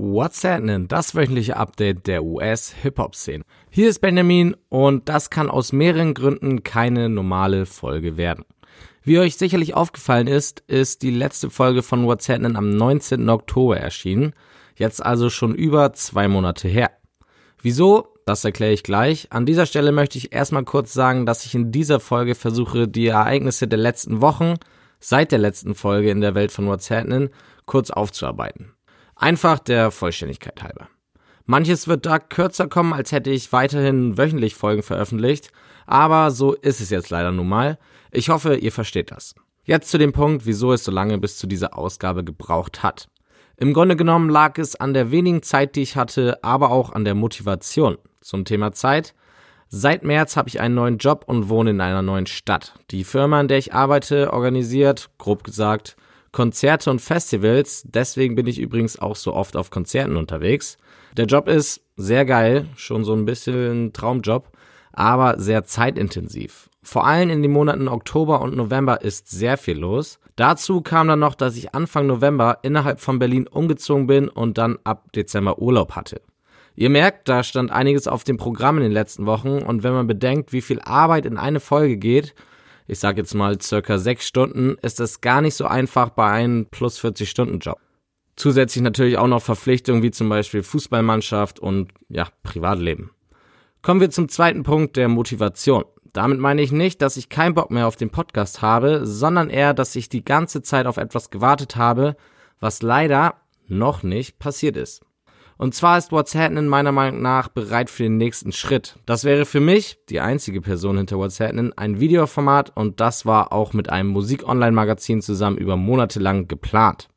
What's Happening? Das wöchentliche Update der US-Hip-Hop-Szene. Hier ist Benjamin und das kann aus mehreren Gründen keine normale Folge werden. Wie euch sicherlich aufgefallen ist, ist die letzte Folge von What's Happening am 19. Oktober erschienen. Jetzt also schon über zwei Monate her. Wieso? Das erkläre ich gleich. An dieser Stelle möchte ich erstmal kurz sagen, dass ich in dieser Folge versuche, die Ereignisse der letzten Wochen seit der letzten Folge in der Welt von What's Happening kurz aufzuarbeiten. Einfach der Vollständigkeit halber. Manches wird da kürzer kommen, als hätte ich weiterhin wöchentlich Folgen veröffentlicht, aber so ist es jetzt leider nun mal. Ich hoffe, ihr versteht das. Jetzt zu dem Punkt, wieso es so lange bis zu dieser Ausgabe gebraucht hat. Im Grunde genommen lag es an der wenigen Zeit, die ich hatte, aber auch an der Motivation. Zum Thema Zeit. Seit März habe ich einen neuen Job und wohne in einer neuen Stadt. Die Firma, in der ich arbeite, organisiert, grob gesagt, Konzerte und Festivals. Deswegen bin ich übrigens auch so oft auf Konzerten unterwegs. Der Job ist sehr geil, schon so ein bisschen ein Traumjob, aber sehr zeitintensiv. Vor allem in den Monaten Oktober und November ist sehr viel los. Dazu kam dann noch, dass ich Anfang November innerhalb von Berlin umgezogen bin und dann ab Dezember Urlaub hatte. Ihr merkt, da stand einiges auf dem Programm in den letzten Wochen und wenn man bedenkt, wie viel Arbeit in eine Folge geht, ich sage jetzt mal circa sechs Stunden, ist das gar nicht so einfach bei einem plus 40 Stunden Job. Zusätzlich natürlich auch noch Verpflichtungen wie zum Beispiel Fußballmannschaft und ja, Privatleben. Kommen wir zum zweiten Punkt der Motivation. Damit meine ich nicht, dass ich keinen Bock mehr auf den Podcast habe, sondern eher, dass ich die ganze Zeit auf etwas gewartet habe, was leider noch nicht passiert ist. Und zwar ist What's Happening meiner Meinung nach bereit für den nächsten Schritt. Das wäre für mich, die einzige Person hinter What's Happening, ein Videoformat und das war auch mit einem Musik-Online-Magazin zusammen über Monate lang geplant.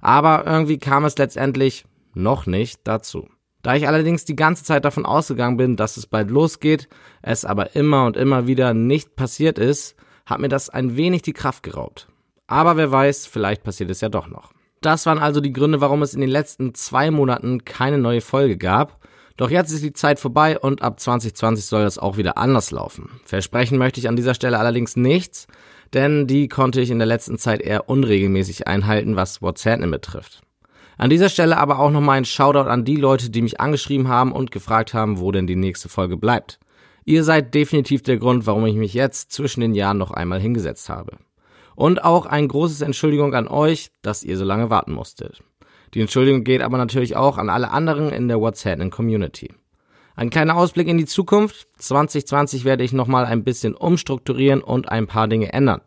Aber irgendwie kam es letztendlich noch nicht dazu. Da ich allerdings die ganze Zeit davon ausgegangen bin, dass es bald losgeht, es aber immer und immer wieder nicht passiert ist, hat mir das ein wenig die Kraft geraubt. Aber wer weiß, vielleicht passiert es ja doch noch. Das waren also die Gründe, warum es in den letzten zwei Monaten keine neue Folge gab. Doch jetzt ist die Zeit vorbei und ab 2020 soll das auch wieder anders laufen. Versprechen möchte ich an dieser Stelle allerdings nichts, denn die konnte ich in der letzten Zeit eher unregelmäßig einhalten, was WhatsApp betrifft. An dieser Stelle aber auch nochmal ein Shoutout an die Leute, die mich angeschrieben haben und gefragt haben, wo denn die nächste Folge bleibt. Ihr seid definitiv der Grund, warum ich mich jetzt zwischen den Jahren noch einmal hingesetzt habe. Und auch ein großes Entschuldigung an euch, dass ihr so lange warten musstet. Die Entschuldigung geht aber natürlich auch an alle anderen in der WhatsApp Community. Ein kleiner Ausblick in die Zukunft. 2020 werde ich nochmal ein bisschen umstrukturieren und ein paar Dinge ändern.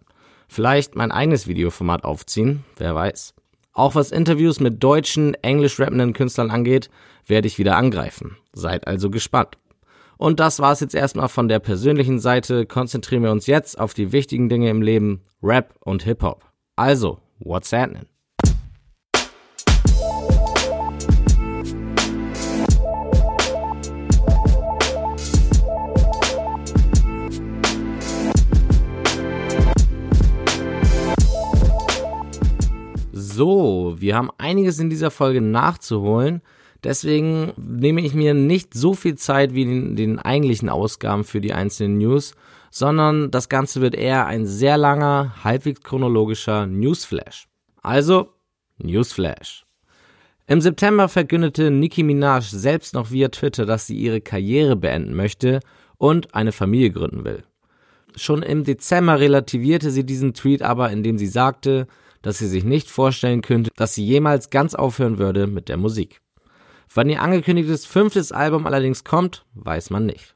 Vielleicht mein eigenes Videoformat aufziehen, wer weiß. Auch was Interviews mit deutschen, englisch rappenden Künstlern angeht, werde ich wieder angreifen. Seid also gespannt. Und das war's jetzt erstmal von der persönlichen Seite. Konzentrieren wir uns jetzt auf die wichtigen Dinge im Leben, Rap und Hip-Hop. Also, what's happening? So, wir haben einiges in dieser Folge nachzuholen. Deswegen nehme ich mir nicht so viel Zeit wie in den eigentlichen Ausgaben für die einzelnen News, sondern das Ganze wird eher ein sehr langer, halbwegs chronologischer Newsflash. Also, Newsflash. Im September verkündete Nicki Minaj selbst noch via Twitter, dass sie ihre Karriere beenden möchte und eine Familie gründen will. Schon im Dezember relativierte sie diesen Tweet aber, indem sie sagte, dass sie sich nicht vorstellen könnte, dass sie jemals ganz aufhören würde mit der Musik. Wann ihr angekündigtes fünftes Album allerdings kommt, weiß man nicht.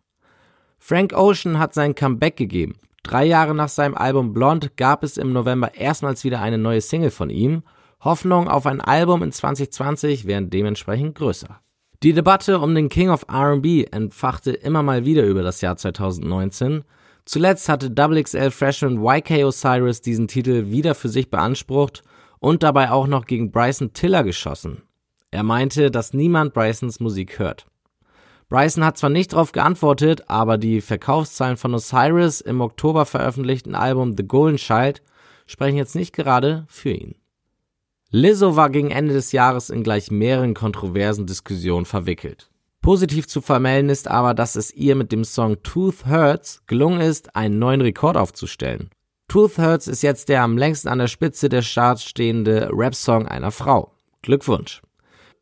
Frank Ocean hat sein Comeback gegeben. Drei Jahre nach seinem Album Blonde gab es im November erstmals wieder eine neue Single von ihm. Hoffnung auf ein Album in 2020 wären dementsprechend größer. Die Debatte um den King of R&B entfachte immer mal wieder über das Jahr 2019. Zuletzt hatte XXL Freshman YK Osiris diesen Titel wieder für sich beansprucht und dabei auch noch gegen Bryson Tiller geschossen. Er meinte, dass niemand Brysons Musik hört. Bryson hat zwar nicht darauf geantwortet, aber die Verkaufszahlen von Osiris im Oktober veröffentlichten Album The Golden Child sprechen jetzt nicht gerade für ihn. Lizzo war gegen Ende des Jahres in gleich mehreren kontroversen Diskussionen verwickelt. Positiv zu vermelden ist aber, dass es ihr mit dem Song Tooth Hurts gelungen ist, einen neuen Rekord aufzustellen. Tooth Hurts ist jetzt der am längsten an der Spitze der Charts stehende Rap-Song einer Frau. Glückwunsch!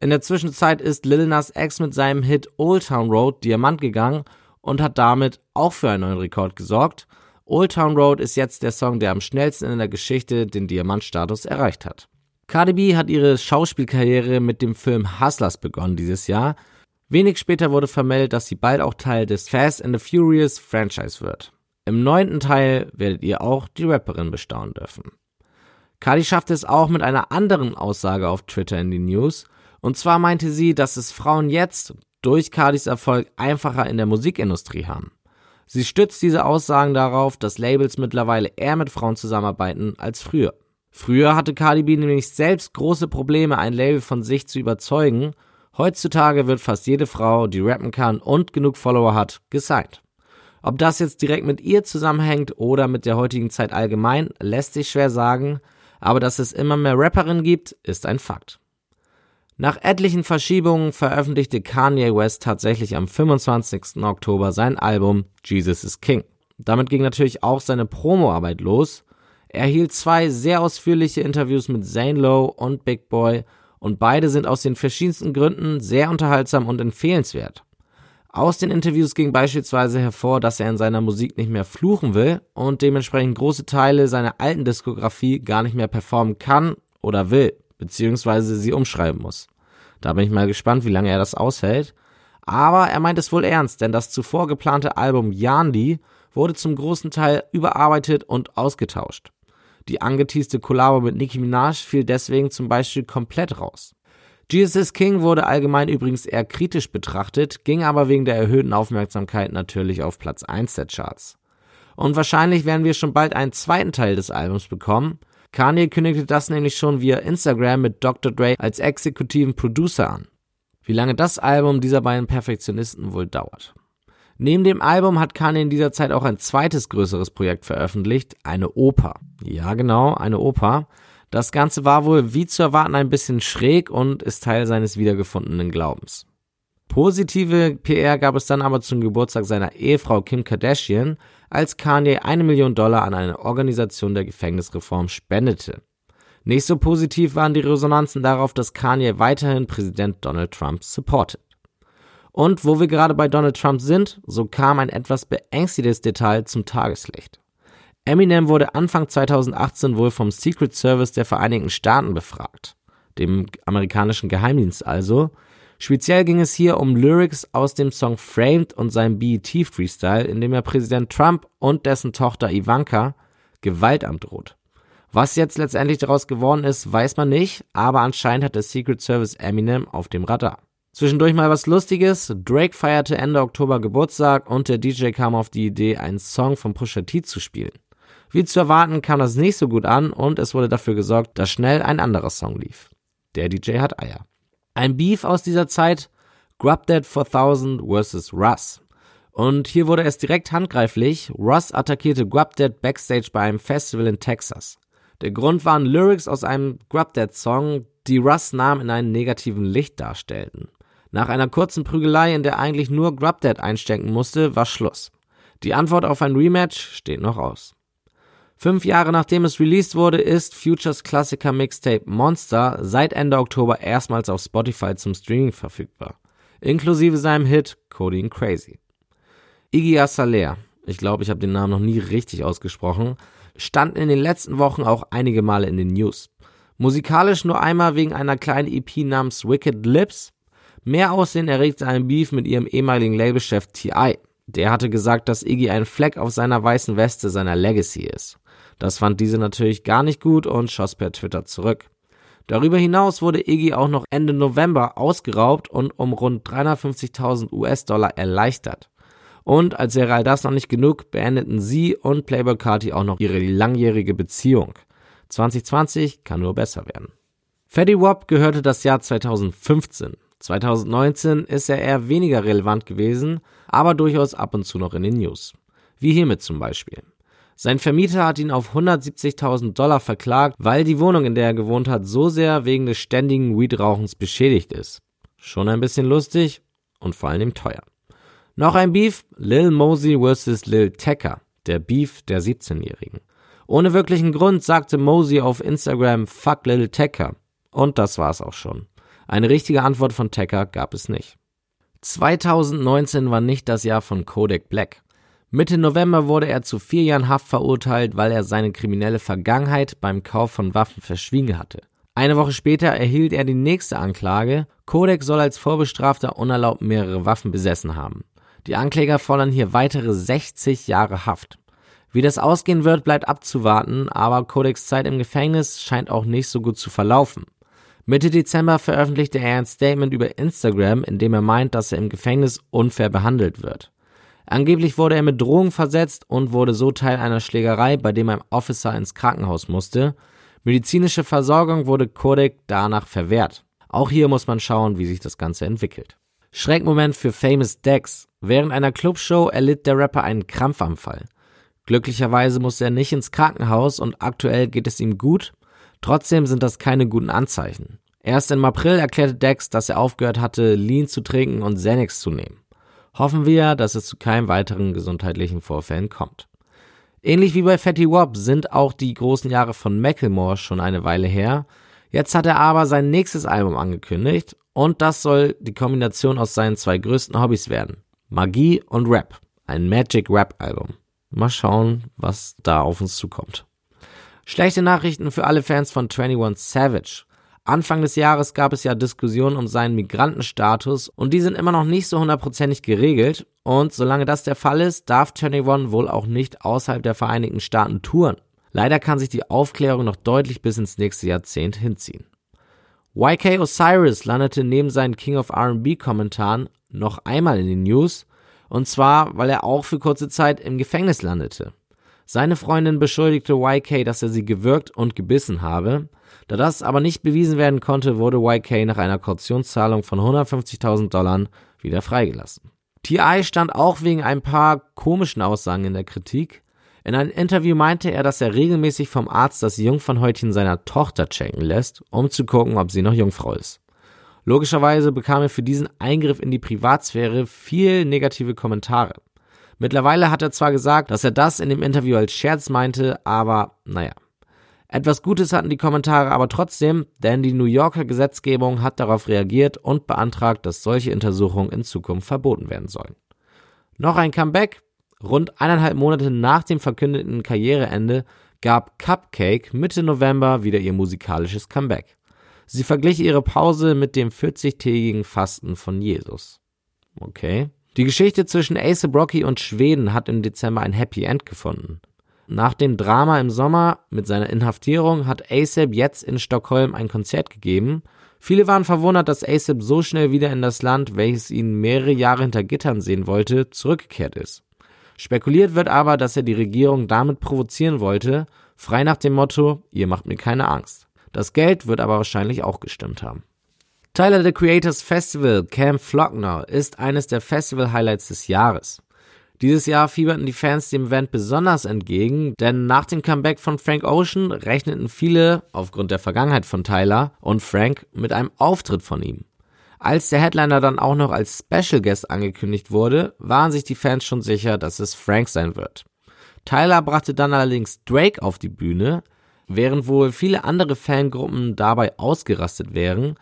In der Zwischenzeit ist Lil Nas X mit seinem Hit Old Town Road Diamant gegangen und hat damit auch für einen neuen Rekord gesorgt. Old Town Road ist jetzt der Song, der am schnellsten in der Geschichte den Diamantstatus erreicht hat. Cardi B hat ihre Schauspielkarriere mit dem Film Hustlers begonnen dieses Jahr. Wenig später wurde vermeldet, dass sie bald auch Teil des Fast and the Furious Franchise wird. Im neunten Teil werdet ihr auch die Rapperin bestaunen dürfen. Cardi schaffte es auch mit einer anderen Aussage auf Twitter in die News. Und zwar meinte sie, dass es Frauen jetzt durch Cardis Erfolg einfacher in der Musikindustrie haben. Sie stützt diese Aussagen darauf, dass Labels mittlerweile eher mit Frauen zusammenarbeiten als früher. Früher hatte Cardi B nämlich selbst große Probleme, ein Label von sich zu überzeugen. Heutzutage wird fast jede Frau, die rappen kann und genug Follower hat, gesigned. Ob das jetzt direkt mit ihr zusammenhängt oder mit der heutigen Zeit allgemein, lässt sich schwer sagen, aber dass es immer mehr Rapperinnen gibt, ist ein Fakt. Nach etlichen Verschiebungen veröffentlichte Kanye West tatsächlich am 25. Oktober sein Album Jesus is King. Damit ging natürlich auch seine Promoarbeit los. Er hielt zwei sehr ausführliche Interviews mit Zane Lowe und Big Boy und beide sind aus den verschiedensten Gründen sehr unterhaltsam und empfehlenswert. Aus den Interviews ging beispielsweise hervor, dass er in seiner Musik nicht mehr fluchen will und dementsprechend große Teile seiner alten Diskografie gar nicht mehr performen kann oder will, beziehungsweise sie umschreiben muss. Da bin ich mal gespannt, wie lange er das aushält. Aber er meint es wohl ernst, denn das zuvor geplante Album Yandi wurde zum großen Teil überarbeitet und ausgetauscht. Die angeteaste Kollabo mit Nicki Minaj fiel deswegen zum Beispiel komplett raus. Jesus King wurde allgemein übrigens eher kritisch betrachtet, ging aber wegen der erhöhten Aufmerksamkeit natürlich auf Platz 1 der Charts. Und wahrscheinlich werden wir schon bald einen zweiten Teil des Albums bekommen. Kanye kündigte das nämlich schon via Instagram mit Dr. Dre als exekutiven Producer an. Wie lange das Album dieser beiden Perfektionisten wohl dauert. Neben dem Album hat Kanye in dieser Zeit auch ein zweites größeres Projekt veröffentlicht, eine Oper. Ja, genau, eine Oper. Das Ganze war wohl wie zu erwarten ein bisschen schräg und ist Teil seines wiedergefundenen Glaubens. Positive PR gab es dann aber zum Geburtstag seiner Ehefrau Kim Kardashian, als Kanye eine Million Dollar an eine Organisation der Gefängnisreform spendete. Nicht so positiv waren die Resonanzen darauf, dass Kanye weiterhin Präsident Donald Trump supportet. Und wo wir gerade bei Donald Trump sind, so kam ein etwas beängstigendes Detail zum Tageslicht. Eminem wurde Anfang 2018 wohl vom Secret Service der Vereinigten Staaten befragt, dem amerikanischen Geheimdienst also. Speziell ging es hier um Lyrics aus dem Song Framed und seinem BET Freestyle, in dem er Präsident Trump und dessen Tochter Ivanka Gewalt androht. Was jetzt letztendlich daraus geworden ist, weiß man nicht, aber anscheinend hat der Secret Service Eminem auf dem Radar. Zwischendurch mal was Lustiges. Drake feierte Ende Oktober Geburtstag und der DJ kam auf die Idee, einen Song von Pusha T zu spielen. Wie zu erwarten kam das nicht so gut an und es wurde dafür gesorgt, dass schnell ein anderer Song lief. Der DJ hat Eier. Ein Beef aus dieser Zeit, Grub Dead 4000 vs. Russ. Und hier wurde es direkt handgreiflich. Russ attackierte Grub Dead backstage bei einem Festival in Texas. Der Grund waren Lyrics aus einem Grub Dead Song, die Russ Namen in einem negativen Licht darstellten. Nach einer kurzen Prügelei, in der eigentlich nur Grub Dead einstecken musste, war Schluss. Die Antwort auf ein Rematch steht noch aus. Fünf Jahre nachdem es released wurde, ist Futures Klassiker Mixtape Monster seit Ende Oktober erstmals auf Spotify zum Streaming verfügbar. Inklusive seinem Hit Codeine Crazy. Iggy Azalea, ich glaube, ich habe den Namen noch nie richtig ausgesprochen, stand in den letzten Wochen auch einige Male in den News. Musikalisch nur einmal wegen einer kleinen EP namens Wicked Lips. Mehr Aussehen erregte ein Beef mit ihrem ehemaligen Labelchef T.I. Der hatte gesagt, dass Iggy ein Fleck auf seiner weißen Weste seiner Legacy ist. Das fand diese natürlich gar nicht gut und schoss per Twitter zurück. Darüber hinaus wurde Iggy auch noch Ende November ausgeraubt und um rund 350.000 US-Dollar erleichtert. Und als wäre all das noch nicht genug, beendeten sie und Playboy Carti auch noch ihre langjährige Beziehung. 2020 kann nur besser werden. Fetty Wap gehörte das Jahr 2015. 2019 ist er eher weniger relevant gewesen, aber durchaus ab und zu noch in den News. Wie hiermit zum Beispiel. Sein Vermieter hat ihn auf 170.000 Dollar verklagt, weil die Wohnung, in der er gewohnt hat, so sehr wegen des ständigen Weedrauchens beschädigt ist. Schon ein bisschen lustig und vor allem teuer. Noch ein Beef, Lil Mosey vs. Lil Tecca, der Beef der 17-Jährigen. Ohne wirklichen Grund sagte Mosey auf Instagram Fuck Lil Tecca. Und das war's auch schon. Eine richtige Antwort von Tacker gab es nicht. 2019 war nicht das Jahr von Kodak Black. Mitte November wurde er zu vier Jahren Haft verurteilt, weil er seine kriminelle Vergangenheit beim Kauf von Waffen verschwiegen hatte. Eine Woche später erhielt er die nächste Anklage. Kodak soll als Vorbestrafter unerlaubt mehrere Waffen besessen haben. Die Ankläger fordern hier weitere 60 Jahre Haft. Wie das ausgehen wird, bleibt abzuwarten, aber Kodaks Zeit im Gefängnis scheint auch nicht so gut zu verlaufen. Mitte Dezember veröffentlichte er ein Statement über Instagram, in dem er meint, dass er im Gefängnis unfair behandelt wird. Angeblich wurde er mit Drohungen versetzt und wurde so Teil einer Schlägerei, bei dem ein Officer ins Krankenhaus musste. Medizinische Versorgung wurde Kodak danach verwehrt. Auch hier muss man schauen, wie sich das Ganze entwickelt. Schreckmoment für Famous Dex. Während einer Clubshow erlitt der Rapper einen Krampfanfall. Glücklicherweise musste er nicht ins Krankenhaus und aktuell geht es ihm gut. Trotzdem sind das keine guten Anzeichen. Erst im April erklärte Dex, dass er aufgehört hatte, Lean zu trinken und Xanax zu nehmen. Hoffen wir, dass es zu keinem weiteren gesundheitlichen Vorfällen kommt. Ähnlich wie bei Fatty Wap sind auch die großen Jahre von Macklemore schon eine Weile her. Jetzt hat er aber sein nächstes Album angekündigt und das soll die Kombination aus seinen zwei größten Hobbys werden. Magie und Rap. Ein Magic Rap Album. Mal schauen, was da auf uns zukommt. Schlechte Nachrichten für alle Fans von 21 Savage. Anfang des Jahres gab es ja Diskussionen um seinen Migrantenstatus und die sind immer noch nicht so hundertprozentig geregelt. Und solange das der Fall ist, darf 21 wohl auch nicht außerhalb der Vereinigten Staaten touren. Leider kann sich die Aufklärung noch deutlich bis ins nächste Jahrzehnt hinziehen. YK Osiris landete neben seinen King of R&B Kommentaren noch einmal in den News, und zwar, weil er auch für kurze Zeit im Gefängnis landete. Seine Freundin beschuldigte YK, dass er sie gewürgt und gebissen habe. Da das aber nicht bewiesen werden konnte, wurde YK nach einer Kautionszahlung von 150.000 Dollar wieder freigelassen. TI stand auch wegen ein paar komischen Aussagen in der Kritik. In einem Interview meinte er, dass er regelmäßig vom Arzt das Jungfernhäutchen seiner Tochter checken lässt, um zu gucken, ob sie noch Jungfrau ist. Logischerweise bekam er für diesen Eingriff in die Privatsphäre viel negative Kommentare. Mittlerweile hat er zwar gesagt, dass er das in dem Interview als Scherz meinte, aber naja. Etwas Gutes hatten die Kommentare aber trotzdem, denn die New Yorker Gesetzgebung hat darauf reagiert und beantragt, dass solche Untersuchungen in Zukunft verboten werden sollen. Noch ein Comeback. Rund eineinhalb Monate nach dem verkündeten Karriereende gab Cupcake Mitte November wieder ihr musikalisches Comeback. Sie verglich ihre Pause mit dem 40-tägigen Fasten von Jesus. Okay. Die Geschichte zwischen Ace Rocky und Schweden hat im Dezember ein Happy End gefunden. Nach dem Drama im Sommer mit seiner Inhaftierung hat ASAP jetzt in Stockholm ein Konzert gegeben. Viele waren verwundert, dass ASAP so schnell wieder in das Land, welches ihn mehrere Jahre hinter Gittern sehen wollte, zurückgekehrt ist. Spekuliert wird aber, dass er die Regierung damit provozieren wollte, frei nach dem Motto, ihr macht mir keine Angst. Das Geld wird aber wahrscheinlich auch gestimmt haben. Tyler the Creators Festival Camp Flockner ist eines der Festival-Highlights des Jahres. Dieses Jahr fieberten die Fans dem Event besonders entgegen, denn nach dem Comeback von Frank Ocean rechneten viele, aufgrund der Vergangenheit von Tyler und Frank, mit einem Auftritt von ihm. Als der Headliner dann auch noch als Special Guest angekündigt wurde, waren sich die Fans schon sicher, dass es Frank sein wird. Tyler brachte dann allerdings Drake auf die Bühne, während wohl viele andere Fangruppen dabei ausgerastet wären,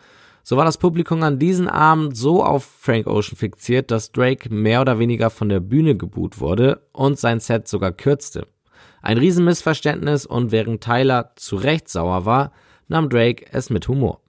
so war das Publikum an diesem Abend so auf Frank Ocean fixiert, dass Drake mehr oder weniger von der Bühne geboot wurde und sein Set sogar kürzte. Ein Riesenmissverständnis und während Tyler zu Recht sauer war, nahm Drake es mit Humor.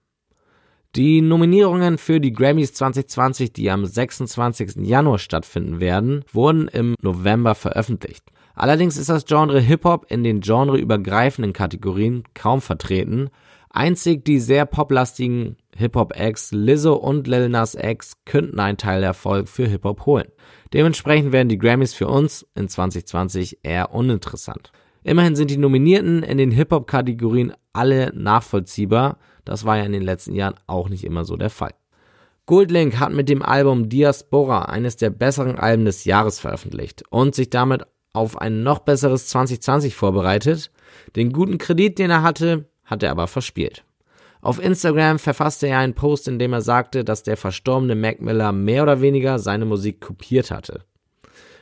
Die Nominierungen für die Grammys 2020, die am 26. Januar stattfinden werden, wurden im November veröffentlicht. Allerdings ist das Genre Hip-Hop in den genreübergreifenden Kategorien kaum vertreten. Einzig die sehr poplastigen Hip-Hop-Acts Lizzo und Lil Nas X könnten einen Teil der Erfolg für Hip-Hop holen. Dementsprechend werden die Grammys für uns in 2020 eher uninteressant. Immerhin sind die Nominierten in den Hip-Hop-Kategorien alle nachvollziehbar. Das war ja in den letzten Jahren auch nicht immer so der Fall. Goldlink hat mit dem Album Diaspora eines der besseren Alben des Jahres veröffentlicht und sich damit auf ein noch besseres 2020 vorbereitet. Den guten Kredit, den er hatte, hat er aber verspielt. Auf Instagram verfasste er einen Post, in dem er sagte, dass der verstorbene Mac Miller mehr oder weniger seine Musik kopiert hatte.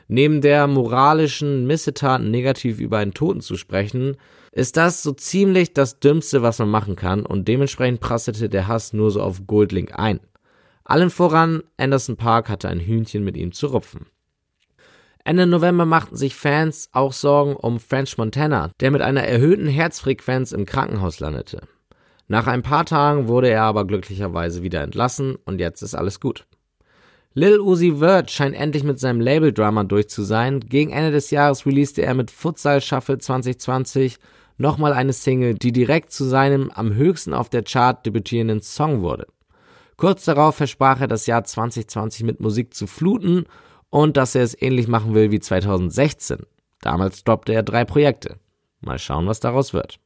Neben der moralischen Missetat negativ über einen Toten zu sprechen, ist das so ziemlich das Dümmste, was man machen kann und dementsprechend prasselte der Hass nur so auf Goldlink ein. Allen voran, Anderson Park hatte ein Hühnchen mit ihm zu rupfen. Ende November machten sich Fans auch Sorgen um French Montana, der mit einer erhöhten Herzfrequenz im Krankenhaus landete. Nach ein paar Tagen wurde er aber glücklicherweise wieder entlassen und jetzt ist alles gut. Lil Uzi Vert scheint endlich mit seinem Label-Drama durch zu sein. Gegen Ende des Jahres releaste er mit Futsal Shuffle 2020 nochmal eine Single, die direkt zu seinem am höchsten auf der Chart debütierenden Song wurde. Kurz darauf versprach er das Jahr 2020 mit Musik zu fluten und dass er es ähnlich machen will wie 2016. Damals droppte er drei Projekte. Mal schauen, was daraus wird.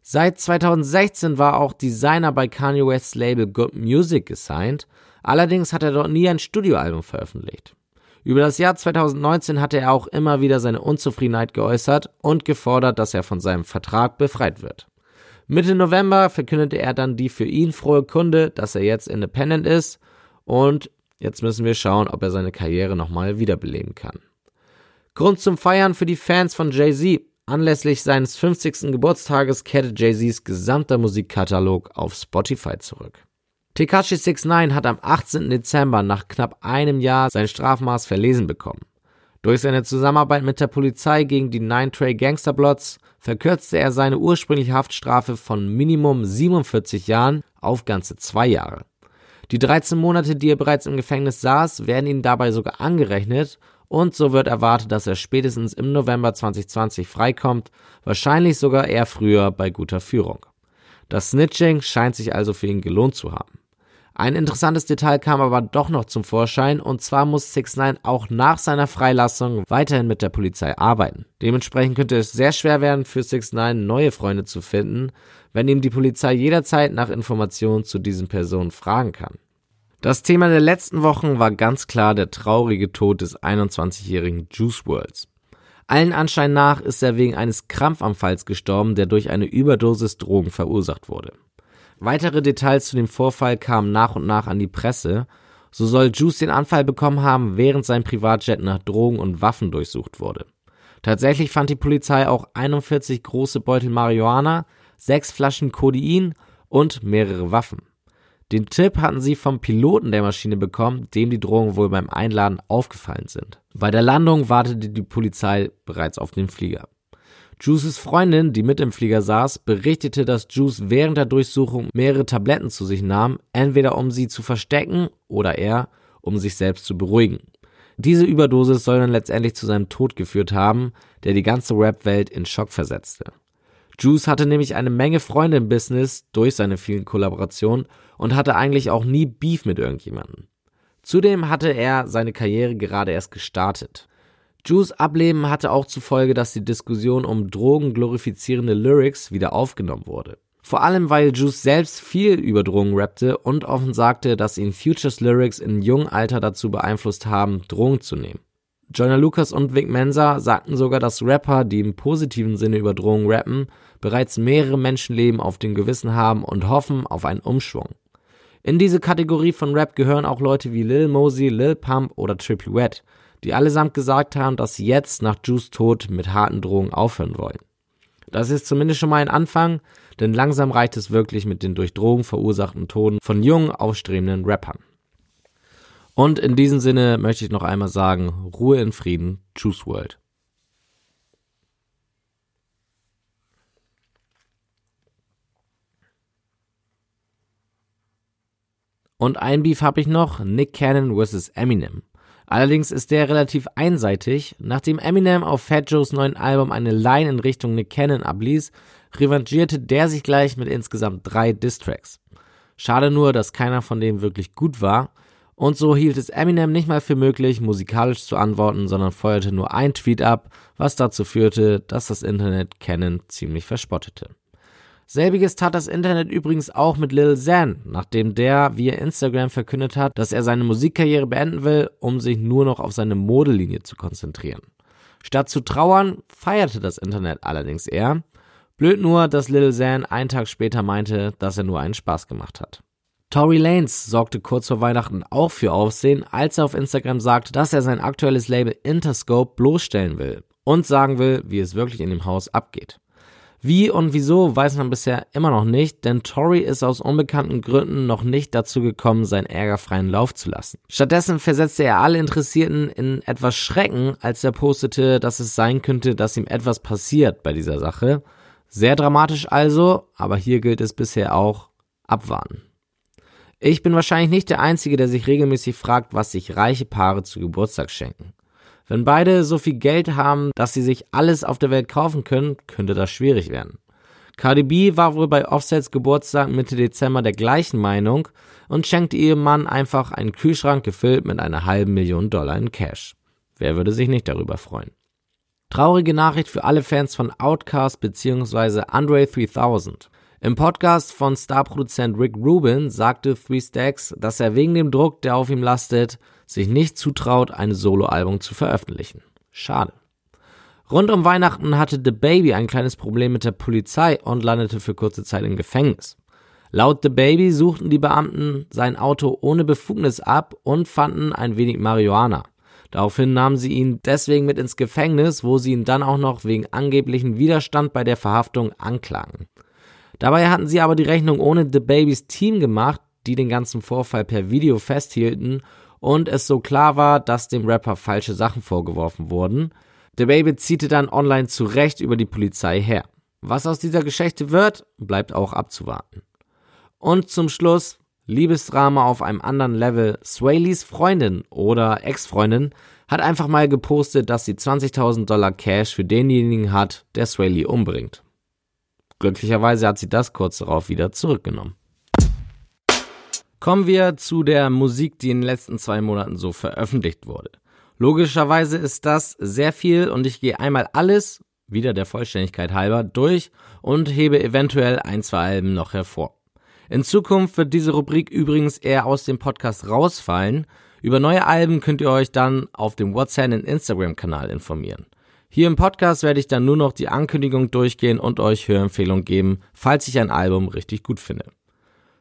Seit 2016 war auch Designer bei Kanye West's Label Good Music gesigned, allerdings hat er dort nie ein Studioalbum veröffentlicht. Über das Jahr 2019 hatte er auch immer wieder seine Unzufriedenheit geäußert und gefordert, dass er von seinem Vertrag befreit wird. Mitte November verkündete er dann die für ihn frohe Kunde, dass er jetzt independent ist und jetzt müssen wir schauen, ob er seine Karriere nochmal wiederbeleben kann. Grund zum Feiern für die Fans von Jay-Z. Anlässlich seines 50. Geburtstages kehrte Jay-Z's gesamter Musikkatalog auf Spotify zurück. Tekashi 69 hat am 18. Dezember nach knapp einem Jahr sein Strafmaß verlesen bekommen. Durch seine Zusammenarbeit mit der Polizei gegen die Nine Tray Gangsterblots verkürzte er seine ursprüngliche Haftstrafe von Minimum 47 Jahren auf ganze zwei Jahre. Die 13 Monate, die er bereits im Gefängnis saß, werden ihm dabei sogar angerechnet und so wird erwartet, dass er spätestens im November 2020 freikommt, wahrscheinlich sogar eher früher bei guter Führung. Das Snitching scheint sich also für ihn gelohnt zu haben. Ein interessantes Detail kam aber doch noch zum Vorschein und zwar muss 6 9 auch nach seiner Freilassung weiterhin mit der Polizei arbeiten. Dementsprechend könnte es sehr schwer werden für 6 9 neue Freunde zu finden, wenn ihm die Polizei jederzeit nach Informationen zu diesen Personen fragen kann. Das Thema der letzten Wochen war ganz klar der traurige Tod des 21-jährigen Juice Worlds. Allen Anschein nach ist er wegen eines Krampfanfalls gestorben, der durch eine Überdosis Drogen verursacht wurde. Weitere Details zu dem Vorfall kamen nach und nach an die Presse. So soll Juice den Anfall bekommen haben, während sein Privatjet nach Drogen und Waffen durchsucht wurde. Tatsächlich fand die Polizei auch 41 große Beutel Marihuana, sechs Flaschen Codein und mehrere Waffen. Den Tipp hatten sie vom Piloten der Maschine bekommen, dem die Drogen wohl beim Einladen aufgefallen sind. Bei der Landung wartete die Polizei bereits auf den Flieger. Juices Freundin, die mit im Flieger saß, berichtete, dass Juice während der Durchsuchung mehrere Tabletten zu sich nahm, entweder um sie zu verstecken oder er, um sich selbst zu beruhigen. Diese Überdosis soll dann letztendlich zu seinem Tod geführt haben, der die ganze Rap-Welt in Schock versetzte. Juice hatte nämlich eine Menge Freunde im Business durch seine vielen Kollaborationen und hatte eigentlich auch nie Beef mit irgendjemandem. Zudem hatte er seine Karriere gerade erst gestartet. Juice Ableben hatte auch zur Folge, dass die Diskussion um drogenglorifizierende Lyrics wieder aufgenommen wurde. Vor allem, weil Juice selbst viel über Drogen rappte und offen sagte, dass ihn Futures Lyrics in jungem Alter dazu beeinflusst haben, Drogen zu nehmen. Joyner Lucas und Vic Mensa sagten sogar, dass Rapper, die im positiven Sinne über Drogen rappen, bereits mehrere Menschenleben auf dem Gewissen haben und hoffen auf einen Umschwung. In diese Kategorie von Rap gehören auch Leute wie Lil Mosey, Lil Pump oder Triple Red, die allesamt gesagt haben, dass sie jetzt nach Juice Tod mit harten Drohungen aufhören wollen. Das ist zumindest schon mal ein Anfang, denn langsam reicht es wirklich mit den durch Drogen verursachten Toten von jungen, aufstrebenden Rappern. Und in diesem Sinne möchte ich noch einmal sagen, Ruhe in Frieden, Juice World. Und ein Beef habe ich noch, Nick Cannon vs. Eminem. Allerdings ist der relativ einseitig. Nachdem Eminem auf Fat Joes neuen Album eine Line in Richtung Nick Cannon abließ, revanchierte der sich gleich mit insgesamt drei Distracks. Schade nur, dass keiner von denen wirklich gut war. Und so hielt es Eminem nicht mal für möglich, musikalisch zu antworten, sondern feuerte nur ein Tweet ab, was dazu führte, dass das Internet Cannon ziemlich verspottete. Selbiges tat das Internet übrigens auch mit Lil Xan, nachdem der via Instagram verkündet hat, dass er seine Musikkarriere beenden will, um sich nur noch auf seine Modelinie zu konzentrieren. Statt zu trauern, feierte das Internet allerdings eher. Blöd nur, dass Lil Xan einen Tag später meinte, dass er nur einen Spaß gemacht hat. Tory Lanez sorgte kurz vor Weihnachten auch für Aufsehen, als er auf Instagram sagte, dass er sein aktuelles Label Interscope bloßstellen will und sagen will, wie es wirklich in dem Haus abgeht. Wie und wieso weiß man bisher immer noch nicht, denn Tory ist aus unbekannten Gründen noch nicht dazu gekommen, seinen ärgerfreien Lauf zu lassen. Stattdessen versetzte er alle Interessierten in etwas Schrecken, als er postete, dass es sein könnte, dass ihm etwas passiert bei dieser Sache. Sehr dramatisch also, aber hier gilt es bisher auch abwarten. Ich bin wahrscheinlich nicht der Einzige, der sich regelmäßig fragt, was sich reiche Paare zu Geburtstag schenken. Wenn beide so viel Geld haben, dass sie sich alles auf der Welt kaufen können, könnte das schwierig werden. Cardi B war wohl bei Offsets Geburtstag Mitte Dezember der gleichen Meinung und schenkte ihrem Mann einfach einen Kühlschrank gefüllt mit einer halben Million Dollar in Cash. Wer würde sich nicht darüber freuen? Traurige Nachricht für alle Fans von Outcast bzw. Andre 3000. Im Podcast von Starproduzent Rick Rubin sagte Three Stacks, dass er wegen dem Druck, der auf ihm lastet, sich nicht zutraut, ein Soloalbum zu veröffentlichen. Schade. Rund um Weihnachten hatte The Baby ein kleines Problem mit der Polizei und landete für kurze Zeit im Gefängnis. Laut The Baby suchten die Beamten sein Auto ohne Befugnis ab und fanden ein wenig Marihuana. Daraufhin nahmen sie ihn deswegen mit ins Gefängnis, wo sie ihn dann auch noch wegen angeblichen Widerstand bei der Verhaftung anklagen. Dabei hatten sie aber die Rechnung ohne The Babys Team gemacht, die den ganzen Vorfall per Video festhielten und es so klar war, dass dem Rapper falsche Sachen vorgeworfen wurden. Der Baby ziehte dann online zu Recht über die Polizei her. Was aus dieser Geschichte wird, bleibt auch abzuwarten. Und zum Schluss Liebesdrama auf einem anderen Level. Swaleys Freundin oder Ex-Freundin hat einfach mal gepostet, dass sie 20.000 Dollar Cash für denjenigen hat, der Swaley umbringt. Glücklicherweise hat sie das kurz darauf wieder zurückgenommen. Kommen wir zu der Musik, die in den letzten zwei Monaten so veröffentlicht wurde. Logischerweise ist das sehr viel und ich gehe einmal alles, wieder der Vollständigkeit halber, durch und hebe eventuell ein, zwei Alben noch hervor. In Zukunft wird diese Rubrik übrigens eher aus dem Podcast rausfallen. Über neue Alben könnt ihr euch dann auf dem WhatsApp und Instagram-Kanal informieren. Hier im Podcast werde ich dann nur noch die Ankündigung durchgehen und euch Hörempfehlungen geben, falls ich ein Album richtig gut finde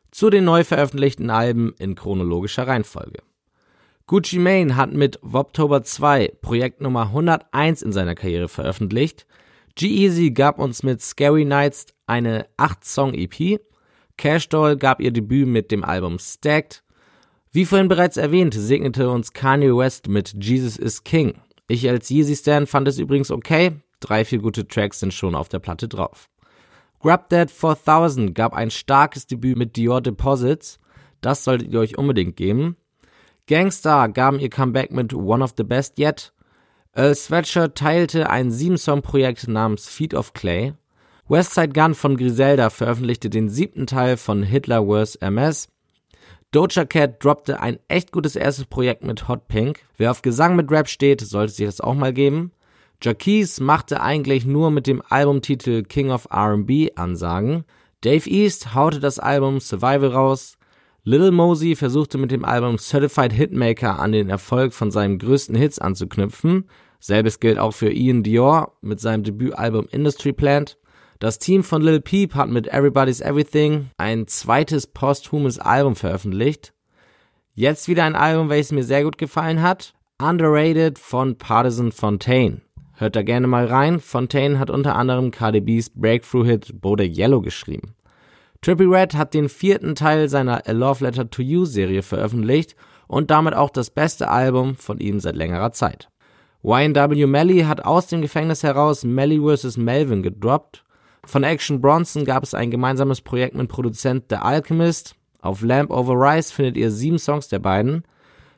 zu den neu veröffentlichten Alben in chronologischer Reihenfolge. Gucci Mane hat mit Woptober 2 Projekt Nummer 101 in seiner Karriere veröffentlicht. G-Eazy gab uns mit Scary Nights eine 8-Song-EP. Cash Doll gab ihr Debüt mit dem Album Stacked. Wie vorhin bereits erwähnt, segnete uns Kanye West mit Jesus is King. Ich als Yeezy-Stan fand es übrigens okay. Drei, vier gute Tracks sind schon auf der Platte drauf. Grab That 4000 gab ein starkes Debüt mit Dior Deposits. Das solltet ihr euch unbedingt geben. Gangstar gaben ihr Comeback mit One of the Best Yet. Earl Sweatshirt teilte ein 7-Song-Projekt namens Feet of Clay. Westside Gun von Griselda veröffentlichte den siebten Teil von Hitler vs. MS. Doja Cat droppte ein echt gutes erstes Projekt mit Hot Pink. Wer auf Gesang mit Rap steht, sollte sich das auch mal geben. Jaquise machte eigentlich nur mit dem Albumtitel King of R&B Ansagen. Dave East haute das Album Survival raus. Little Mosey versuchte mit dem Album Certified Hitmaker an den Erfolg von seinen größten Hits anzuknüpfen. Selbes gilt auch für Ian Dior mit seinem Debütalbum Industry Plant. Das Team von Lil Peep hat mit Everybody's Everything ein zweites posthumes Album veröffentlicht. Jetzt wieder ein Album, welches mir sehr gut gefallen hat. Underrated von Partisan Fontaine. Hört da gerne mal rein. Fontaine hat unter anderem KDBs Breakthrough-Hit Bodak Yellow geschrieben. Trippie Red hat den vierten Teil seiner A Love Letter to You Serie veröffentlicht und damit auch das beste Album von ihm seit längerer Zeit. YNW Melly hat aus dem Gefängnis heraus Melly vs. Melvin gedroppt. Von Action Bronson gab es ein gemeinsames Projekt mit Produzent The Alchemist. Auf Lamp Over Rice findet ihr sieben Songs der beiden.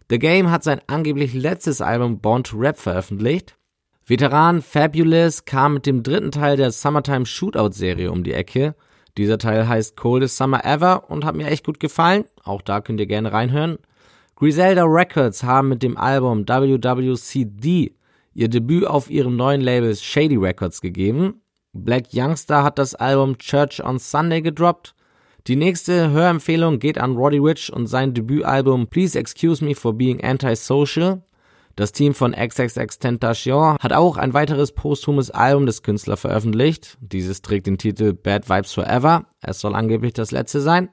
The Game hat sein angeblich letztes Album Born to Rap veröffentlicht. Veteran Fabulous kam mit dem dritten Teil der Summertime Shootout Serie um die Ecke. Dieser Teil heißt Coldest Summer Ever und hat mir echt gut gefallen. Auch da könnt ihr gerne reinhören. Griselda Records haben mit dem Album WWCD ihr Debüt auf ihrem neuen Label Shady Records gegeben. Black Youngster hat das Album Church on Sunday gedroppt. Die nächste Hörempfehlung geht an Roddy Rich und sein Debütalbum Please Excuse Me for Being Antisocial. Das Team von XXX Tentation hat auch ein weiteres posthumes Album des Künstlers veröffentlicht. Dieses trägt den Titel Bad Vibes Forever. Es soll angeblich das letzte sein.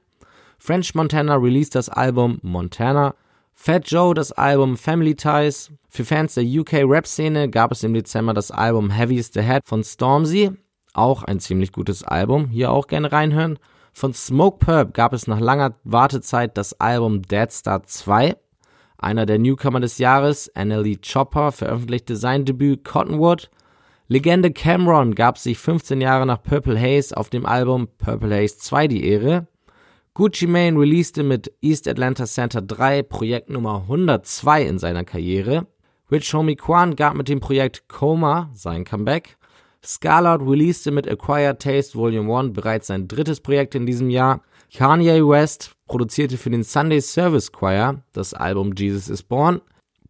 French Montana released das Album Montana. Fat Joe das Album Family Ties. Für Fans der UK Rap Szene gab es im Dezember das Album Heavy is the Head von Stormzy. Auch ein ziemlich gutes Album, hier auch gerne reinhören. Von Smoke Purp gab es nach langer Wartezeit das Album Dead Star 2. Einer der Newcomer des Jahres, NLE Chopper, veröffentlichte sein Debüt Cottonwood. Legende Cameron gab sich 15 Jahre nach Purple Haze auf dem Album Purple Haze 2 die Ehre. Gucci Mane releaste mit East Atlanta Center 3 Projekt Nummer 102 in seiner Karriere. Rich Homie Quan gab mit dem Projekt Coma sein Comeback. Scarlett releaste mit Acquired Taste Volume 1 bereits sein drittes Projekt in diesem Jahr. Kanye West produzierte für den Sunday Service Choir das Album Jesus is Born.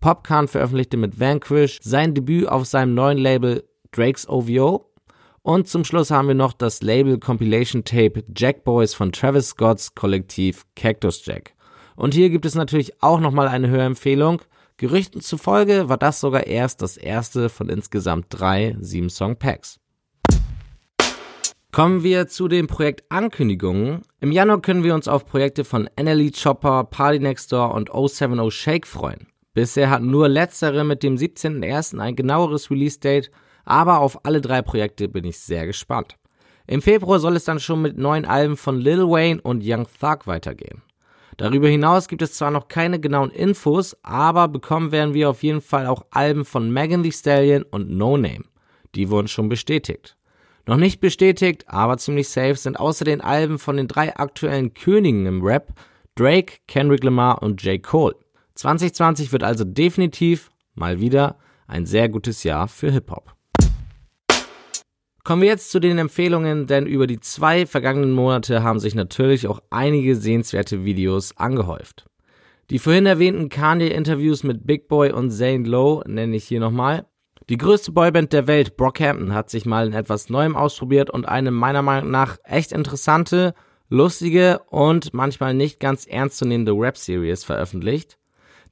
Popcorn veröffentlichte mit Vanquish sein Debüt auf seinem neuen Label Drake's OVO. Und zum Schluss haben wir noch das Label Compilation Tape Jack Boys von Travis Scotts Kollektiv Cactus Jack. Und hier gibt es natürlich auch nochmal eine Hörempfehlung. Gerüchten zufolge war das sogar erst das erste von insgesamt drei Sieben-Song-Packs. Kommen wir zu den Projektankündigungen. Im Januar können wir uns auf Projekte von NLE Chopper, Party Next Door und 070 Shake freuen. Bisher hatten nur letztere mit dem 17.01. ein genaueres Release-Date, aber auf alle drei Projekte bin ich sehr gespannt. Im Februar soll es dann schon mit neuen Alben von Lil Wayne und Young Thug weitergehen. Darüber hinaus gibt es zwar noch keine genauen Infos, aber bekommen werden wir auf jeden Fall auch Alben von Megan Thee Stallion und No Name. Die wurden schon bestätigt. Noch nicht bestätigt, aber ziemlich safe sind außer den Alben von den drei aktuellen Königen im Rap Drake, Kendrick Lamar und J. Cole. 2020 wird also definitiv mal wieder ein sehr gutes Jahr für Hip-Hop. Kommen wir jetzt zu den Empfehlungen, denn über die zwei vergangenen Monate haben sich natürlich auch einige sehenswerte Videos angehäuft. Die vorhin erwähnten Kanye-Interviews mit Big Boy und Zane Lowe nenne ich hier nochmal. Die größte Boyband der Welt, Brockhampton, hat sich mal in etwas Neuem ausprobiert und eine meiner Meinung nach echt interessante, lustige und manchmal nicht ganz ernstzunehmende Rap-Series veröffentlicht.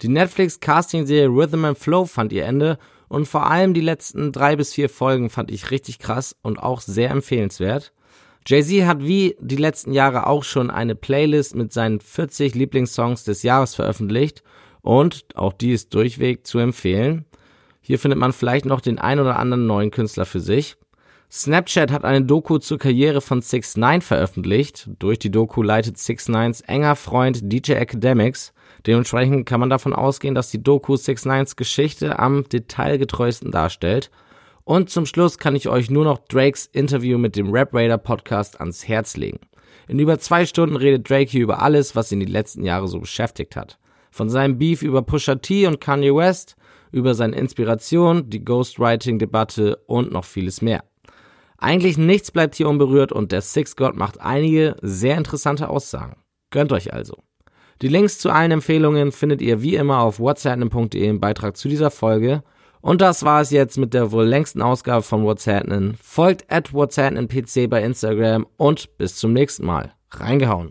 Die Netflix-Casting-Serie Rhythm and Flow fand ihr Ende und vor allem die letzten drei bis vier Folgen fand ich richtig krass und auch sehr empfehlenswert. Jay-Z hat wie die letzten Jahre auch schon eine Playlist mit seinen 40 Lieblingssongs des Jahres veröffentlicht und auch die ist durchweg zu empfehlen. Hier findet man vielleicht noch den ein oder anderen neuen Künstler für sich. Snapchat hat eine Doku zur Karriere von 6 9 veröffentlicht. Durch die Doku leitet 6 9s enger Freund DJ Academics Dementsprechend kann man davon ausgehen, dass die Doku 6 Nines Geschichte am detailgetreuesten darstellt. Und zum Schluss kann ich euch nur noch Drakes Interview mit dem Rap Raider Podcast ans Herz legen. In über zwei Stunden redet Drake hier über alles, was ihn die letzten Jahre so beschäftigt hat. Von seinem Beef über Pusha T und Kanye West, über seine Inspiration, die Ghostwriting-Debatte und noch vieles mehr. Eigentlich nichts bleibt hier unberührt und der Six God macht einige sehr interessante Aussagen. Gönnt euch also. Die Links zu allen Empfehlungen findet ihr wie immer auf whatsapp.de im Beitrag zu dieser Folge. Und das war es jetzt mit der wohl längsten Ausgabe von What's Happening. Folgt at What's Happening PC bei Instagram und bis zum nächsten Mal. Reingehauen.